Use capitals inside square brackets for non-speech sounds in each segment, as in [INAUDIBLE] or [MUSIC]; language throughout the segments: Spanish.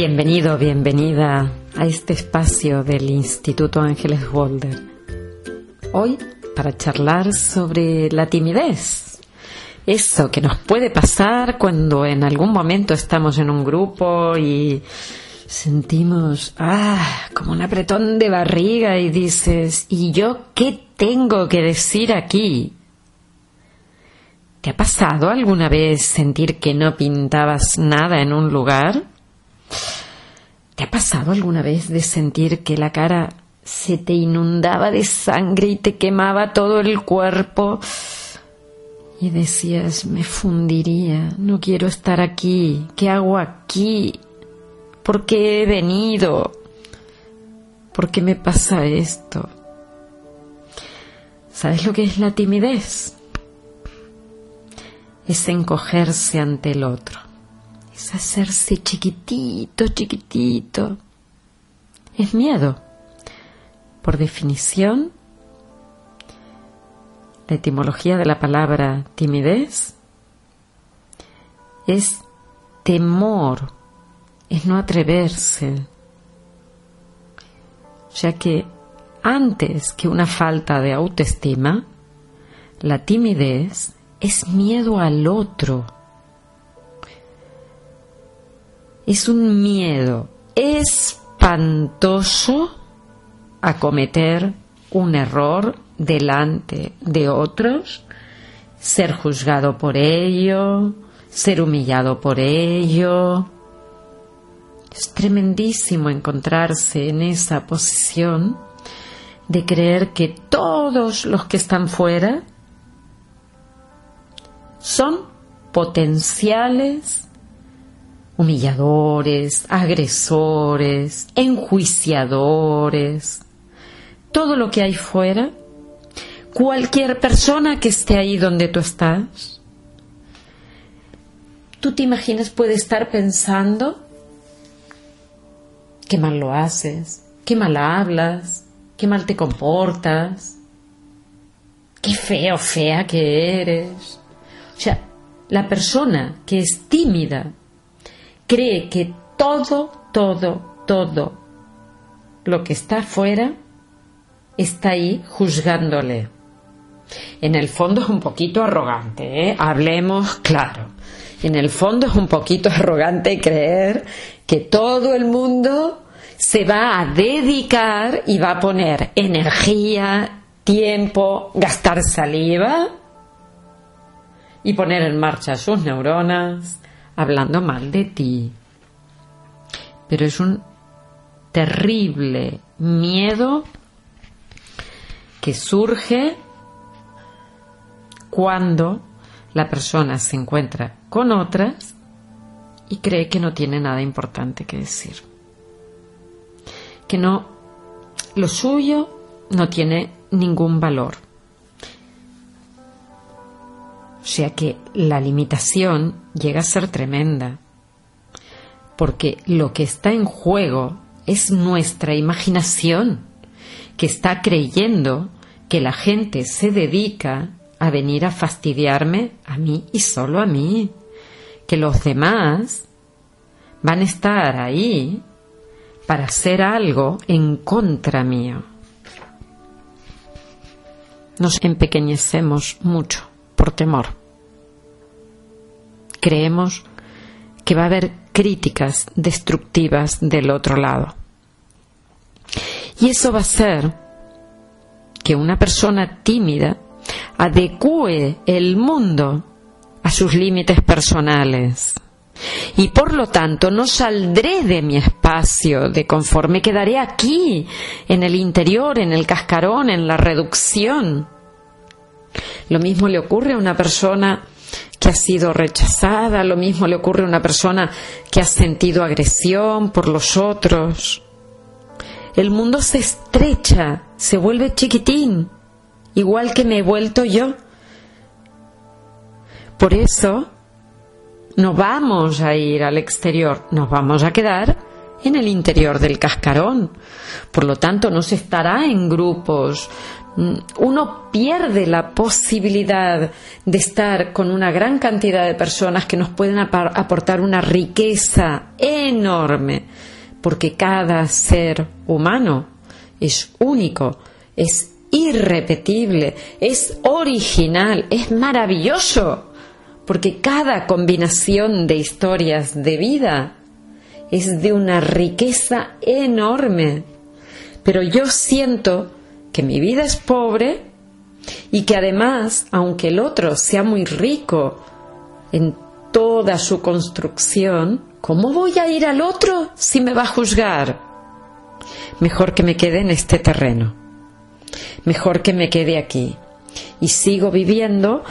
Bienvenido, bienvenida a este espacio del Instituto Ángeles Walder. Hoy para charlar sobre la timidez. Eso que nos puede pasar cuando en algún momento estamos en un grupo y sentimos, ah, como un apretón de barriga y dices, ¿y yo qué tengo que decir aquí? ¿Te ha pasado alguna vez sentir que no pintabas nada en un lugar? ¿Te ha pasado alguna vez de sentir que la cara se te inundaba de sangre y te quemaba todo el cuerpo? Y decías, me fundiría, no quiero estar aquí, ¿qué hago aquí? ¿Por qué he venido? ¿Por qué me pasa esto? ¿Sabes lo que es la timidez? Es encogerse ante el otro es hacerse chiquitito, chiquitito. Es miedo. Por definición, la etimología de la palabra timidez es temor, es no atreverse. Ya que antes que una falta de autoestima, la timidez es miedo al otro es un miedo espantoso a cometer un error delante de otros, ser juzgado por ello, ser humillado por ello. Es tremendísimo encontrarse en esa posición de creer que todos los que están fuera son potenciales humilladores, agresores, enjuiciadores, todo lo que hay fuera, cualquier persona que esté ahí donde tú estás, tú te imaginas puede estar pensando qué mal lo haces, qué mal hablas, qué mal te comportas, qué feo, fea que eres. O sea, la persona que es tímida cree que todo, todo, todo lo que está afuera está ahí juzgándole. En el fondo es un poquito arrogante, ¿eh? hablemos claro. En el fondo es un poquito arrogante creer que todo el mundo se va a dedicar y va a poner energía, tiempo, gastar saliva y poner en marcha sus neuronas, hablando mal de ti. Pero es un terrible miedo que surge cuando la persona se encuentra con otras y cree que no tiene nada importante que decir. Que no, lo suyo no tiene ningún valor. Sea que la limitación llega a ser tremenda, porque lo que está en juego es nuestra imaginación, que está creyendo que la gente se dedica a venir a fastidiarme a mí y solo a mí, que los demás van a estar ahí para hacer algo en contra mío. Nos empequeñecemos mucho por temor creemos que va a haber críticas destructivas del otro lado. Y eso va a hacer que una persona tímida adecue el mundo a sus límites personales. Y por lo tanto no saldré de mi espacio de confort, me quedaré aquí, en el interior, en el cascarón, en la reducción. Lo mismo le ocurre a una persona que ha sido rechazada, lo mismo le ocurre a una persona que ha sentido agresión por los otros. El mundo se estrecha, se vuelve chiquitín, igual que me he vuelto yo. Por eso no vamos a ir al exterior, nos vamos a quedar en el interior del cascarón. Por lo tanto, no se estará en grupos. Mm, uno pierde la posibilidad de estar con una gran cantidad de personas que nos pueden aportar una riqueza enorme, porque cada ser humano es único, es irrepetible, es original, es maravilloso, porque cada combinación de historias de vida es de una riqueza enorme. Pero yo siento que mi vida es pobre y que además, aunque el otro sea muy rico en toda su construcción, ¿cómo voy a ir al otro si me va a juzgar? Mejor que me quede en este terreno. Mejor que me quede aquí. Y sigo viviendo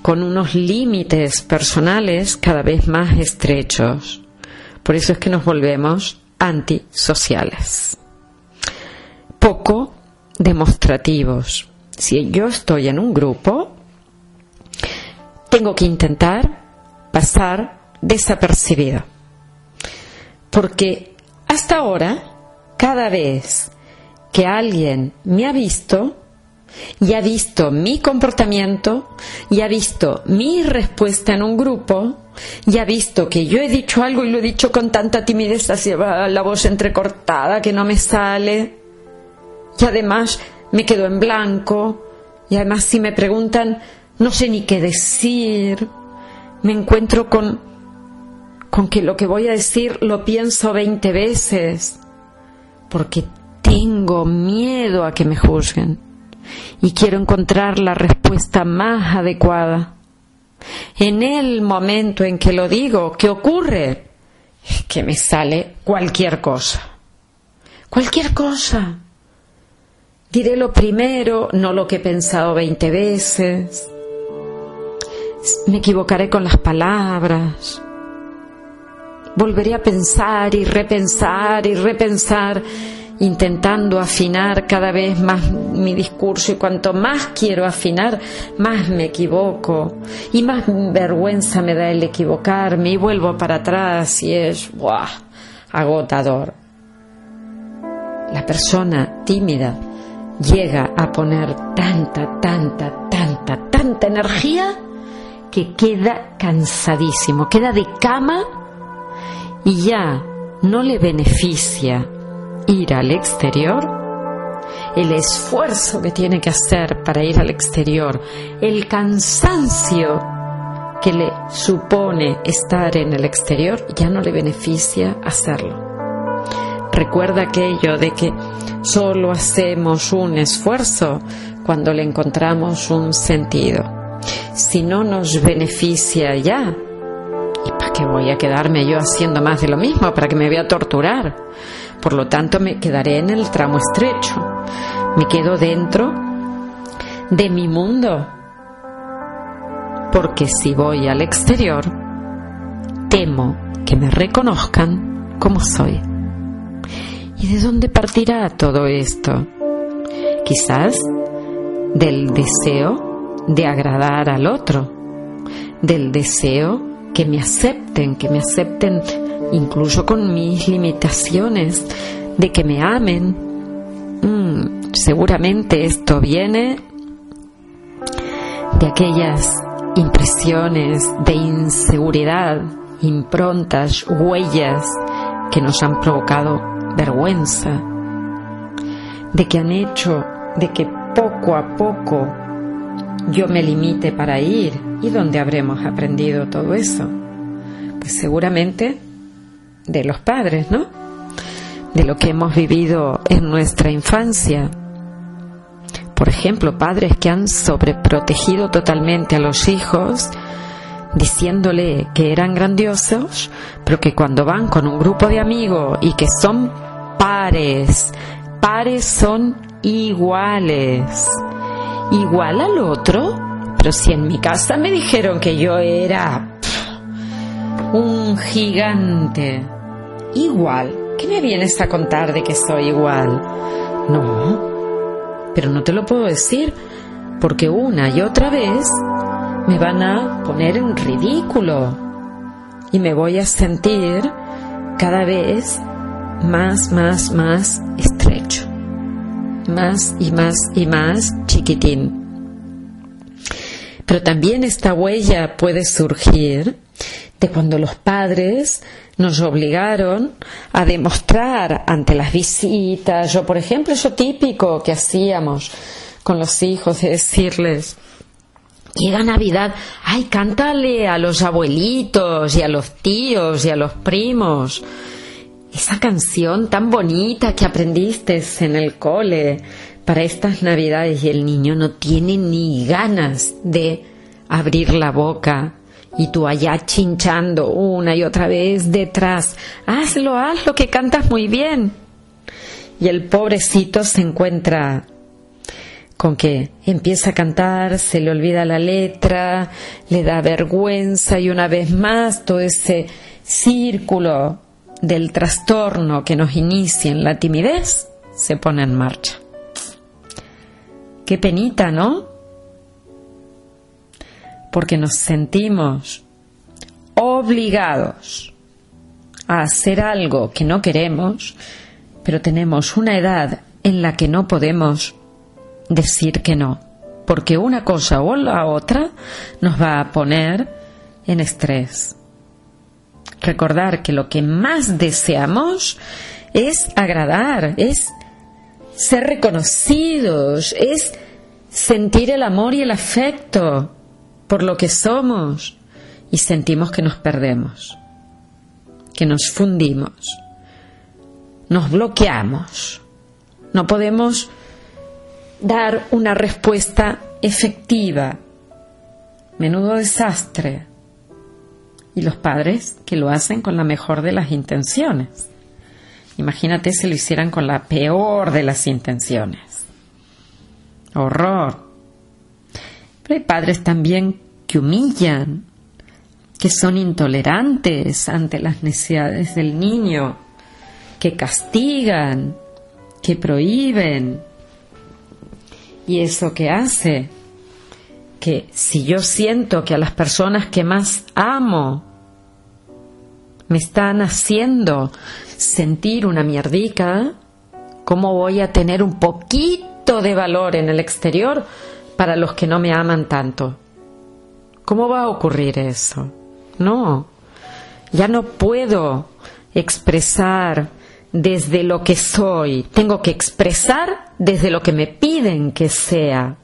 con unos límites personales cada vez más estrechos. Por eso es que nos volvemos antisociales. Poco demostrativos. Si yo estoy en un grupo, tengo que intentar pasar desapercibido. Porque hasta ahora, cada vez que alguien me ha visto, y ha visto mi comportamiento, y ha visto mi respuesta en un grupo, y ha visto que yo he dicho algo y lo he dicho con tanta timidez, así la voz entrecortada que no me sale, y además me quedo en blanco, y además si me preguntan no sé ni qué decir, me encuentro con, con que lo que voy a decir lo pienso veinte veces, porque tengo miedo a que me juzguen y quiero encontrar la respuesta más adecuada. En el momento en que lo digo, ¿qué ocurre? Es que me sale cualquier cosa. Cualquier cosa. Diré lo primero, no lo que he pensado veinte veces. Me equivocaré con las palabras. Volveré a pensar y repensar y repensar intentando afinar cada vez más mi discurso y cuanto más quiero afinar, más me equivoco y más vergüenza me da el equivocarme y vuelvo para atrás y es ¡buah! agotador. La persona tímida llega a poner tanta, tanta, tanta, tanta energía que queda cansadísimo, queda de cama y ya no le beneficia ir al exterior, el esfuerzo que tiene que hacer para ir al exterior, el cansancio que le supone estar en el exterior, ya no le beneficia hacerlo. Recuerda aquello de que solo hacemos un esfuerzo cuando le encontramos un sentido. Si no nos beneficia ya, ¿y para qué voy a quedarme yo haciendo más de lo mismo? ¿Para que me voy a torturar? Por lo tanto, me quedaré en el tramo estrecho. Me quedo dentro de mi mundo. Porque si voy al exterior, temo que me reconozcan como soy. ¿Y de dónde partirá todo esto? Quizás del deseo de agradar al otro, del deseo que me acepten, que me acepten incluso con mis limitaciones, de que me amen. Mm, seguramente esto viene de aquellas impresiones de inseguridad, improntas, huellas que nos han provocado vergüenza, de que han hecho de que poco a poco yo me limite para ir. ¿Y dónde habremos aprendido todo eso? Pues seguramente de los padres, ¿no? De lo que hemos vivido en nuestra infancia. Por ejemplo, padres que han sobreprotegido totalmente a los hijos, diciéndole que eran grandiosos, pero que cuando van con un grupo de amigos y que son pares, pares son iguales. Igual al otro, pero si en mi casa me dijeron que yo era un gigante. Igual. ¿Qué me vienes a contar de que soy igual? No. Pero no te lo puedo decir porque una y otra vez me van a poner en ridículo y me voy a sentir cada vez más, más, más estrecho. Más y más y más chiquitín. Pero también esta huella puede surgir de cuando los padres nos obligaron a demostrar ante las visitas. Yo, por ejemplo, eso típico que hacíamos con los hijos, de decirles, llega Navidad, ay, cántale a los abuelitos y a los tíos y a los primos. Esa canción tan bonita que aprendiste en el cole para estas Navidades y el niño no tiene ni ganas de abrir la boca y tú allá chinchando una y otra vez detrás. Hazlo, hazlo, que cantas muy bien. Y el pobrecito se encuentra con que empieza a cantar, se le olvida la letra, le da vergüenza y una vez más todo ese círculo del trastorno que nos inicia en la timidez se pone en marcha. Qué penita, ¿no? Porque nos sentimos obligados a hacer algo que no queremos, pero tenemos una edad en la que no podemos decir que no, porque una cosa o la otra nos va a poner en estrés. Recordar que lo que más deseamos es agradar, es ser reconocidos, es sentir el amor y el afecto por lo que somos. Y sentimos que nos perdemos, que nos fundimos, nos bloqueamos, no podemos dar una respuesta efectiva. Menudo desastre. Y los padres que lo hacen con la mejor de las intenciones. Imagínate si lo hicieran con la peor de las intenciones. Horror. Pero hay padres también que humillan, que son intolerantes ante las necesidades del niño, que castigan, que prohíben, y eso que hace que si yo siento que a las personas que más amo me están haciendo sentir una mierdica, ¿cómo voy a tener un poquito de valor en el exterior para los que no me aman tanto? ¿Cómo va a ocurrir eso? No, ya no puedo expresar desde lo que soy, tengo que expresar desde lo que me piden que sea.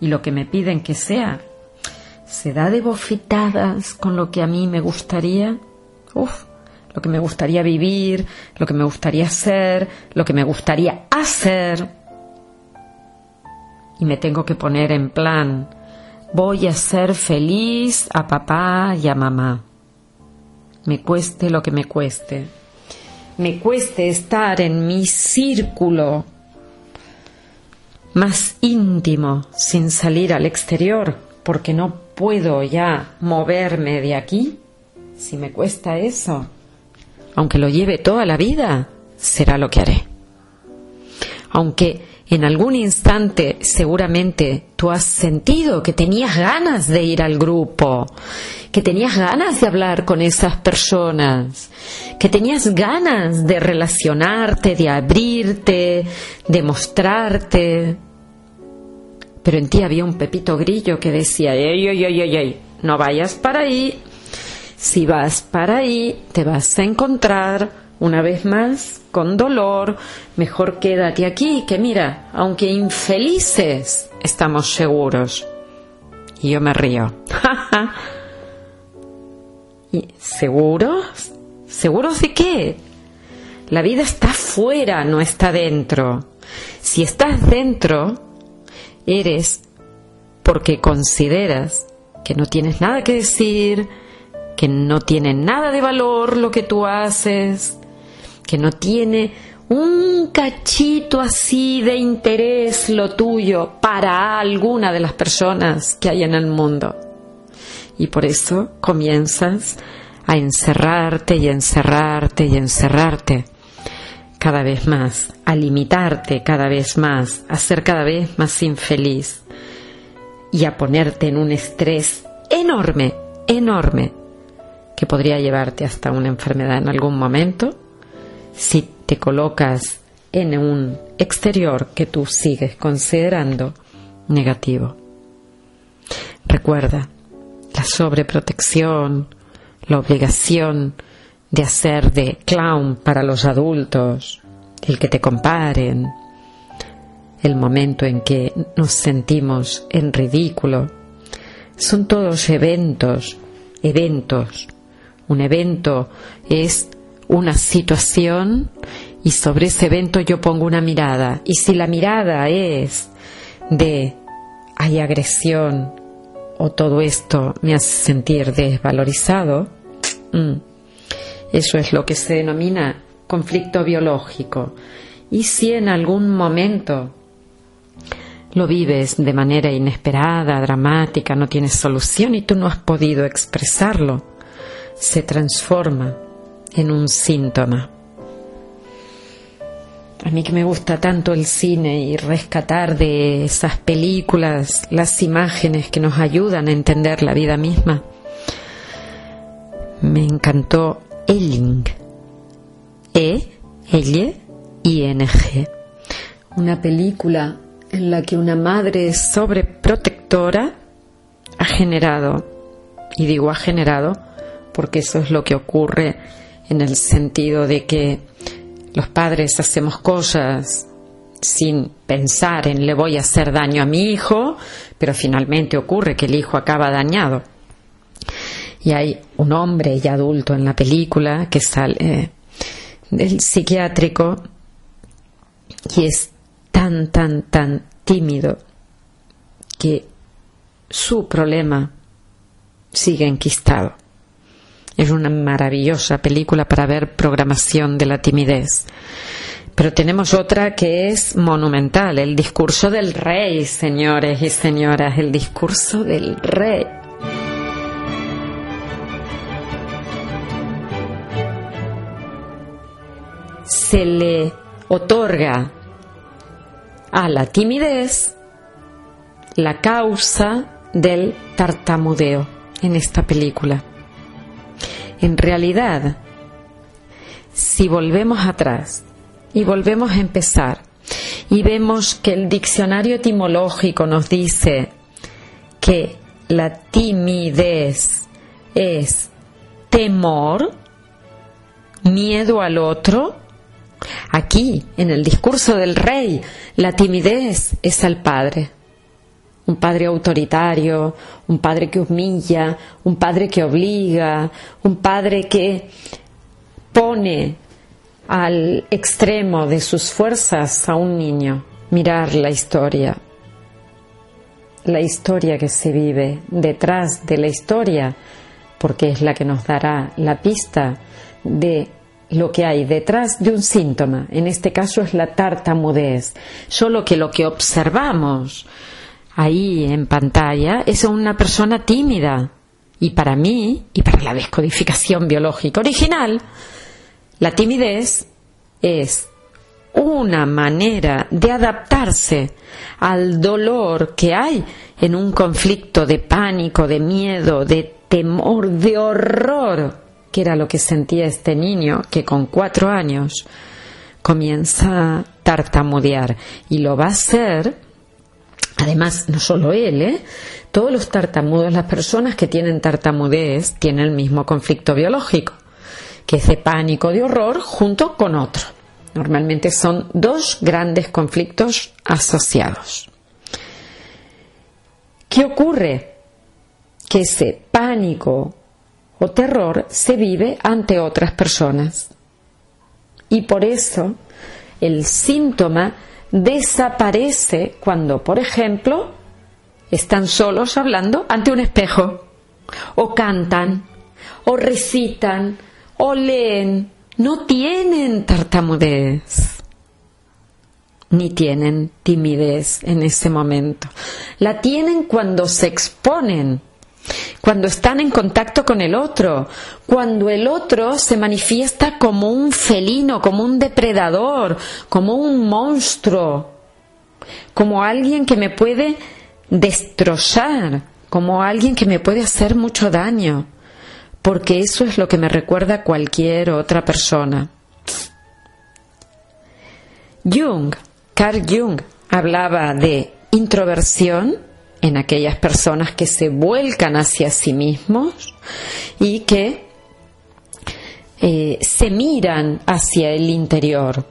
Y lo que me piden que sea, ¿se da de bofetadas con lo que a mí me gustaría? Uf, lo que me gustaría vivir, lo que me gustaría ser, lo que me gustaría hacer. Y me tengo que poner en plan, voy a ser feliz a papá y a mamá. Me cueste lo que me cueste me cueste estar en mi círculo más íntimo sin salir al exterior porque no puedo ya moverme de aquí, si me cuesta eso, aunque lo lleve toda la vida, será lo que haré. Aunque en algún instante seguramente tú has sentido que tenías ganas de ir al grupo, que tenías ganas de hablar con esas personas, que tenías ganas de relacionarte, de abrirte, de mostrarte. Pero en ti había un pepito grillo que decía, ey, ey, ey, ey, no vayas para ahí. Si vas para ahí, te vas a encontrar una vez más, con dolor, mejor quédate aquí, que mira, aunque infelices, estamos seguros. Y yo me río. [LAUGHS] ¿Y seguros? ¿Seguros de qué? La vida está fuera, no está dentro. Si estás dentro, eres porque consideras que no tienes nada que decir, que no tiene nada de valor lo que tú haces, que no tiene un cachito así de interés lo tuyo para alguna de las personas que hay en el mundo. Y por eso comienzas a encerrarte y encerrarte y encerrarte cada vez más, a limitarte cada vez más, a ser cada vez más infeliz y a ponerte en un estrés enorme, enorme, que podría llevarte hasta una enfermedad en algún momento si te colocas en un exterior que tú sigues considerando negativo. Recuerda, la sobreprotección, la obligación de hacer de clown para los adultos, el que te comparen, el momento en que nos sentimos en ridículo, son todos eventos, eventos. Un evento es una situación y sobre ese evento yo pongo una mirada. Y si la mirada es de hay agresión o todo esto me hace sentir desvalorizado, mm, eso es lo que se denomina conflicto biológico. Y si en algún momento lo vives de manera inesperada, dramática, no tienes solución y tú no has podido expresarlo, se transforma en un síntoma. A mí que me gusta tanto el cine y rescatar de esas películas las imágenes que nos ayudan a entender la vida misma, me encantó Elling, E, L, I, N, G, una película en la que una madre sobreprotectora ha generado, y digo ha generado porque eso es lo que ocurre en el sentido de que los padres hacemos cosas sin pensar en le voy a hacer daño a mi hijo, pero finalmente ocurre que el hijo acaba dañado. Y hay un hombre ya adulto en la película que sale del psiquiátrico y es tan, tan, tan tímido que su problema sigue enquistado. Es una maravillosa película para ver programación de la timidez. Pero tenemos otra que es monumental, el discurso del rey, señores y señoras, el discurso del rey. Se le otorga a la timidez la causa del tartamudeo en esta película. En realidad, si volvemos atrás y volvemos a empezar y vemos que el diccionario etimológico nos dice que la timidez es temor, miedo al otro, Aquí, en el discurso del rey, la timidez es al padre. Un padre autoritario, un padre que humilla, un padre que obliga, un padre que pone al extremo de sus fuerzas a un niño. Mirar la historia, la historia que se vive detrás de la historia, porque es la que nos dará la pista de lo que hay detrás de un síntoma, en este caso es la tartamudez, solo que lo que observamos ahí en pantalla es una persona tímida. Y para mí, y para la descodificación biológica original, la timidez es una manera de adaptarse al dolor que hay en un conflicto de pánico, de miedo, de temor, de horror que era lo que sentía este niño que con cuatro años comienza a tartamudear y lo va a hacer Además, no solo él, ¿eh? todos los tartamudos, las personas que tienen tartamudez, tienen el mismo conflicto biológico, que es de pánico, de horror, junto con otro. Normalmente son dos grandes conflictos asociados. ¿Qué ocurre? Que ese pánico o terror se vive ante otras personas. Y por eso el síntoma desaparece cuando, por ejemplo, están solos hablando ante un espejo, o cantan, o recitan, o leen. No tienen tartamudez, ni tienen timidez en ese momento. La tienen cuando se exponen cuando están en contacto con el otro, cuando el otro se manifiesta como un felino, como un depredador, como un monstruo, como alguien que me puede destrozar, como alguien que me puede hacer mucho daño, porque eso es lo que me recuerda a cualquier otra persona. Jung, Carl Jung, hablaba de introversión en aquellas personas que se vuelcan hacia sí mismos y que eh, se miran hacia el interior.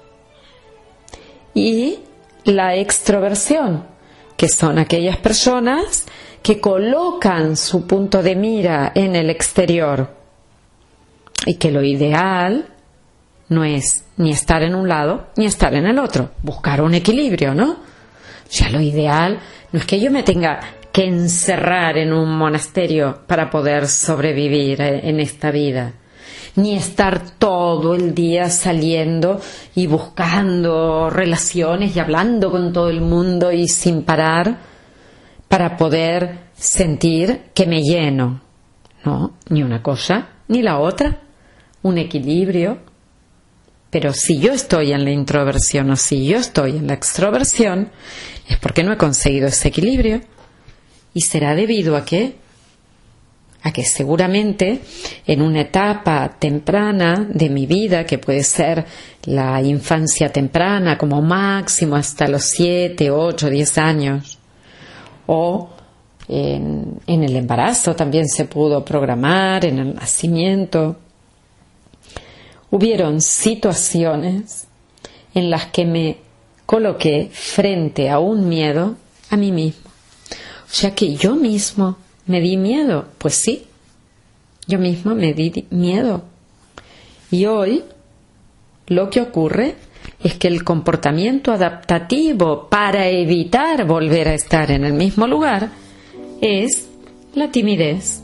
Y la extroversión, que son aquellas personas que colocan su punto de mira en el exterior y que lo ideal no es ni estar en un lado ni estar en el otro, buscar un equilibrio, ¿no? O sea, lo ideal no es que yo me tenga que encerrar en un monasterio para poder sobrevivir en esta vida, ni estar todo el día saliendo y buscando relaciones y hablando con todo el mundo y sin parar para poder sentir que me lleno. No, ni una cosa ni la otra, un equilibrio. Pero si yo estoy en la introversión o si yo estoy en la extroversión, es porque no he conseguido ese equilibrio. ¿Y será debido a qué? A que seguramente en una etapa temprana de mi vida, que puede ser la infancia temprana como máximo hasta los 7, 8, 10 años, o en, en el embarazo también se pudo programar, en el nacimiento, hubieron situaciones en las que me coloqué frente a un miedo a mí mismo. O sea que yo mismo me di miedo. Pues sí, yo mismo me di miedo. Y hoy lo que ocurre es que el comportamiento adaptativo para evitar volver a estar en el mismo lugar es la timidez.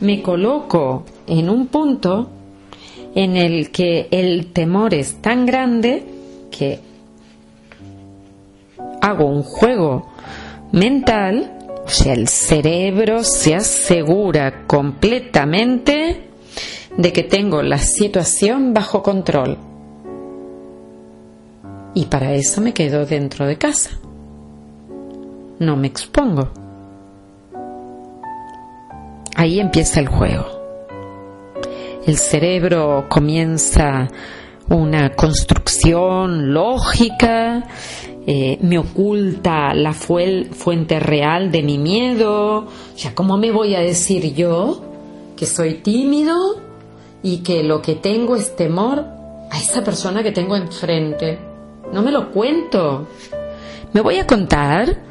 Me coloco en un punto en el que el temor es tan grande que hago un juego mental, o sea, el cerebro se asegura completamente de que tengo la situación bajo control. Y para eso me quedo dentro de casa. No me expongo. Ahí empieza el juego. El cerebro comienza una construcción lógica, eh, me oculta la fuente real de mi miedo. O sea, ¿cómo me voy a decir yo que soy tímido y que lo que tengo es temor a esa persona que tengo enfrente? No me lo cuento. Me voy a contar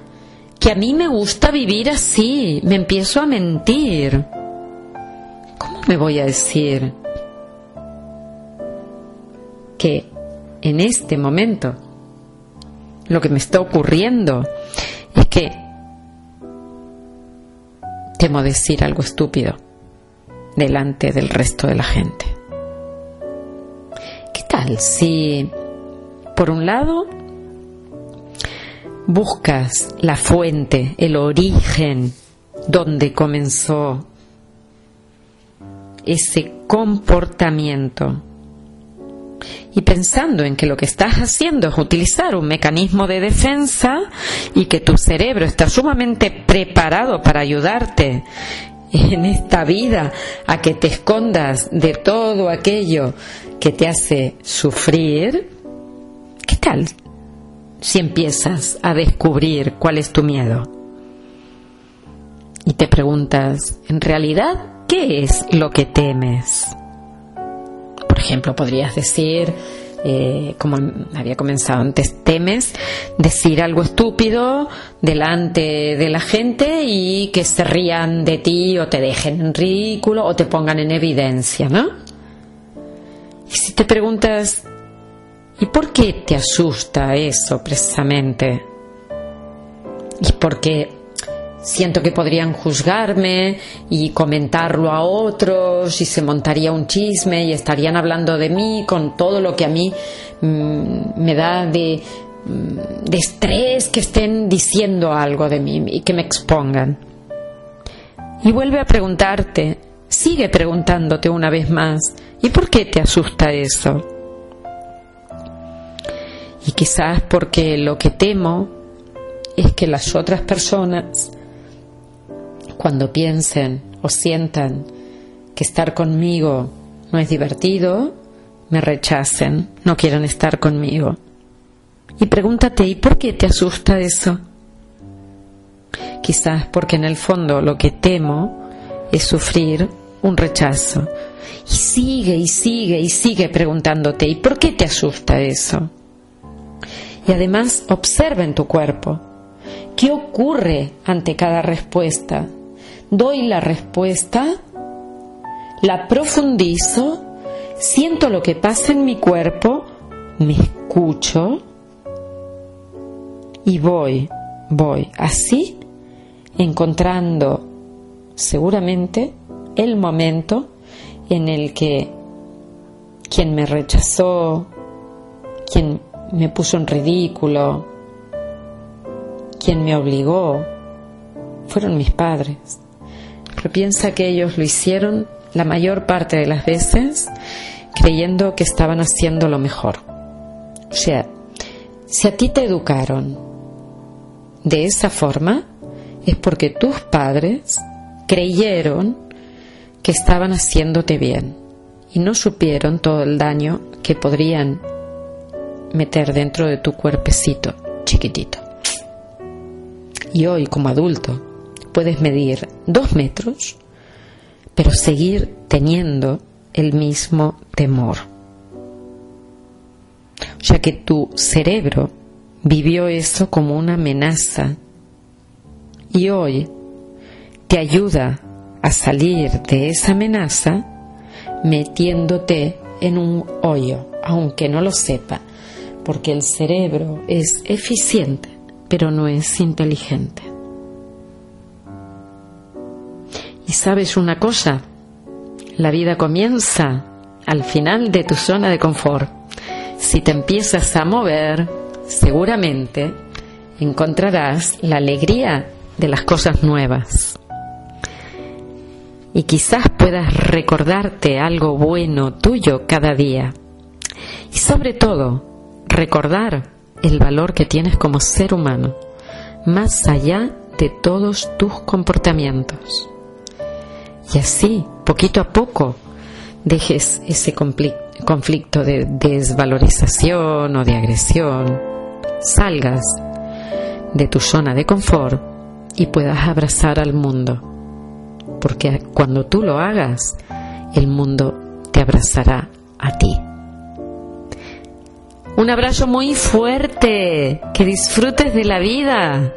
que a mí me gusta vivir así. Me empiezo a mentir. ¿Cómo me voy a decir que en este momento lo que me está ocurriendo es que temo decir algo estúpido delante del resto de la gente. ¿Qué tal si, por un lado, buscas la fuente, el origen donde comenzó ese comportamiento y pensando en que lo que estás haciendo es utilizar un mecanismo de defensa y que tu cerebro está sumamente preparado para ayudarte en esta vida a que te escondas de todo aquello que te hace sufrir, ¿qué tal si empiezas a descubrir cuál es tu miedo? Y te preguntas, ¿en realidad qué es lo que temes? Ejemplo, podrías decir, eh, como había comenzado antes, temes decir algo estúpido delante de la gente y que se rían de ti o te dejen en ridículo o te pongan en evidencia, ¿no? Y si te preguntas, ¿y por qué te asusta eso precisamente? ¿Y por qué siento que podrían juzgarme y comentarlo a otros y se montaría un chisme y estarían hablando de mí con todo lo que a mí mm, me da mm, de estrés que estén diciendo algo de mí y que me expongan. Y vuelve a preguntarte, sigue preguntándote una vez más, ¿y por qué te asusta eso? Y quizás porque lo que temo es que las otras personas cuando piensen o sientan que estar conmigo no es divertido, me rechacen, no quieren estar conmigo. Y pregúntate, ¿y por qué te asusta eso? Quizás porque en el fondo lo que temo es sufrir un rechazo. Y sigue y sigue y sigue preguntándote, ¿y por qué te asusta eso? Y además observa en tu cuerpo. ¿Qué ocurre ante cada respuesta? ¿Doy la respuesta? ¿La profundizo? ¿Siento lo que pasa en mi cuerpo? ¿Me escucho? Y voy, voy así, encontrando seguramente el momento en el que quien me rechazó, quien me puso en ridículo, quien me obligó, fueron mis padres. Pero piensa que ellos lo hicieron la mayor parte de las veces creyendo que estaban haciendo lo mejor. O sea, si a ti te educaron de esa forma, es porque tus padres creyeron que estaban haciéndote bien y no supieron todo el daño que podrían meter dentro de tu cuerpecito chiquitito. Y hoy como adulto puedes medir dos metros, pero seguir teniendo el mismo temor. O sea que tu cerebro vivió eso como una amenaza y hoy te ayuda a salir de esa amenaza metiéndote en un hoyo, aunque no lo sepa, porque el cerebro es eficiente, pero no es inteligente. Sabes una cosa, la vida comienza al final de tu zona de confort. Si te empiezas a mover, seguramente encontrarás la alegría de las cosas nuevas. Y quizás puedas recordarte algo bueno tuyo cada día. Y sobre todo, recordar el valor que tienes como ser humano, más allá de todos tus comportamientos. Y así, poquito a poco, dejes ese conflicto de desvalorización o de agresión, salgas de tu zona de confort y puedas abrazar al mundo. Porque cuando tú lo hagas, el mundo te abrazará a ti. Un abrazo muy fuerte, que disfrutes de la vida,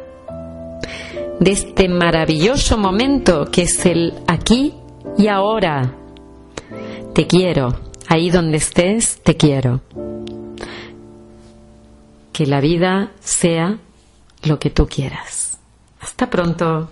de este maravilloso momento que es el aquí y ahora. Te quiero, ahí donde estés, te quiero. Que la vida sea lo que tú quieras. Hasta pronto.